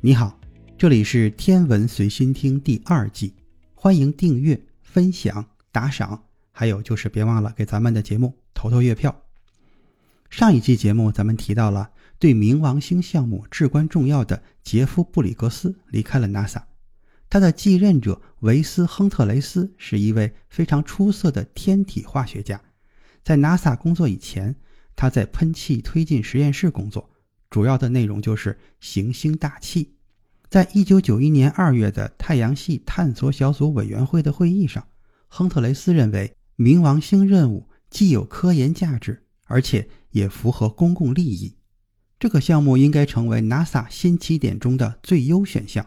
你好，这里是天文随心听第二季，欢迎订阅、分享、打赏，还有就是别忘了给咱们的节目投投月票。上一期节目咱们提到了对冥王星项目至关重要的杰夫·布里格斯离开了 NASA，他的继任者维斯·亨特雷斯是一位非常出色的天体化学家。在 NASA 工作以前，他在喷气推进实验室工作。主要的内容就是行星大气。在一九九一年二月的太阳系探索小组委员会的会议上，亨特雷斯认为冥王星任务既有科研价值，而且也符合公共利益。这个项目应该成为 NASA 新起点中的最优选项。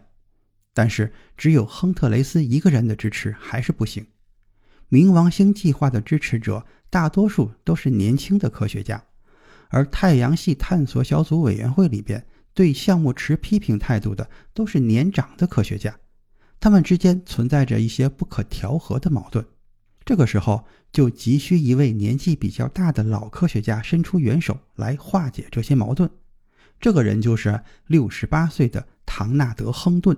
但是，只有亨特雷斯一个人的支持还是不行。冥王星计划的支持者大多数都是年轻的科学家。而太阳系探索小组委员会里边对项目持批评态度的都是年长的科学家，他们之间存在着一些不可调和的矛盾。这个时候就急需一位年纪比较大的老科学家伸出援手来化解这些矛盾。这个人就是六十八岁的唐纳德·亨顿。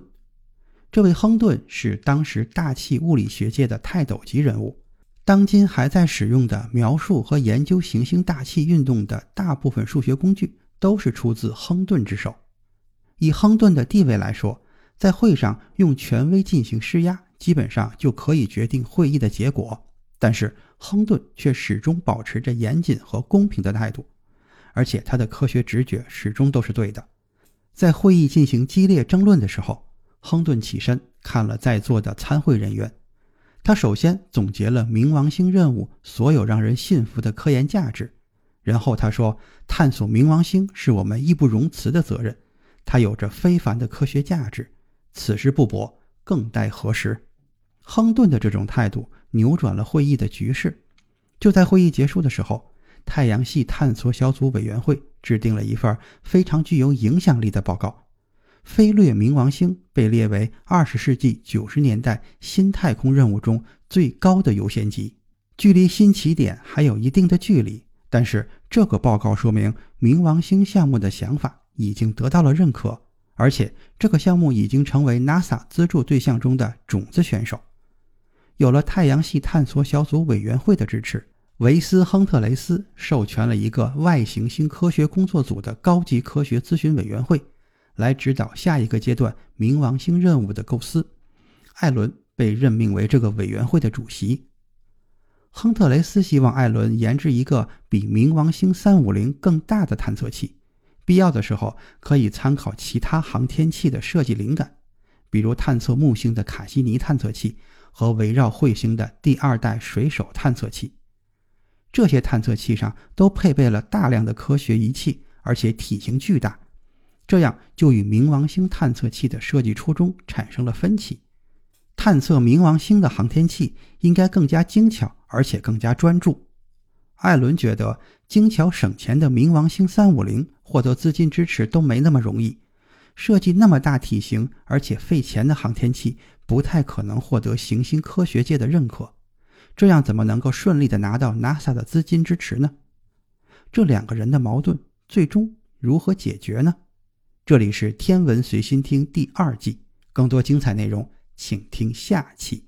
这位亨顿是当时大气物理学界的泰斗级人物。当今还在使用的描述和研究行星大气运动的大部分数学工具，都是出自亨顿之手。以亨顿的地位来说，在会上用权威进行施压，基本上就可以决定会议的结果。但是亨顿却始终保持着严谨和公平的态度，而且他的科学直觉始终都是对的。在会议进行激烈争论的时候，亨顿起身看了在座的参会人员。他首先总结了冥王星任务所有让人信服的科研价值，然后他说：“探索冥王星是我们义不容辞的责任，它有着非凡的科学价值。此时不搏，更待何时？”亨顿的这种态度扭转了会议的局势。就在会议结束的时候，太阳系探索小组委员会制定了一份非常具有影响力的报告。飞掠冥王星被列为二十世纪九十年代新太空任务中最高的优先级，距离新起点还有一定的距离。但是这个报告说明，冥王星项目的想法已经得到了认可，而且这个项目已经成为 NASA 资助对象中的种子选手。有了太阳系探索小组委员会的支持，维斯·亨特雷斯授权了一个外行星科学工作组的高级科学咨询委员会。来指导下一个阶段冥王星任务的构思，艾伦被任命为这个委员会的主席。亨特雷斯希望艾伦研制一个比冥王星三五零更大的探测器，必要的时候可以参考其他航天器的设计灵感，比如探测木星的卡西尼探测器和围绕彗星的第二代水手探测器。这些探测器上都配备了大量的科学仪器，而且体型巨大。这样就与冥王星探测器的设计初衷产生了分歧。探测冥王星的航天器应该更加精巧，而且更加专注。艾伦觉得，精巧省钱的冥王星三五零获得资金支持都没那么容易。设计那么大体型而且费钱的航天器，不太可能获得行星科学界的认可。这样怎么能够顺利的拿到 NASA 的资金支持呢？这两个人的矛盾最终如何解决呢？这里是天文随心听第二季，更多精彩内容，请听下期。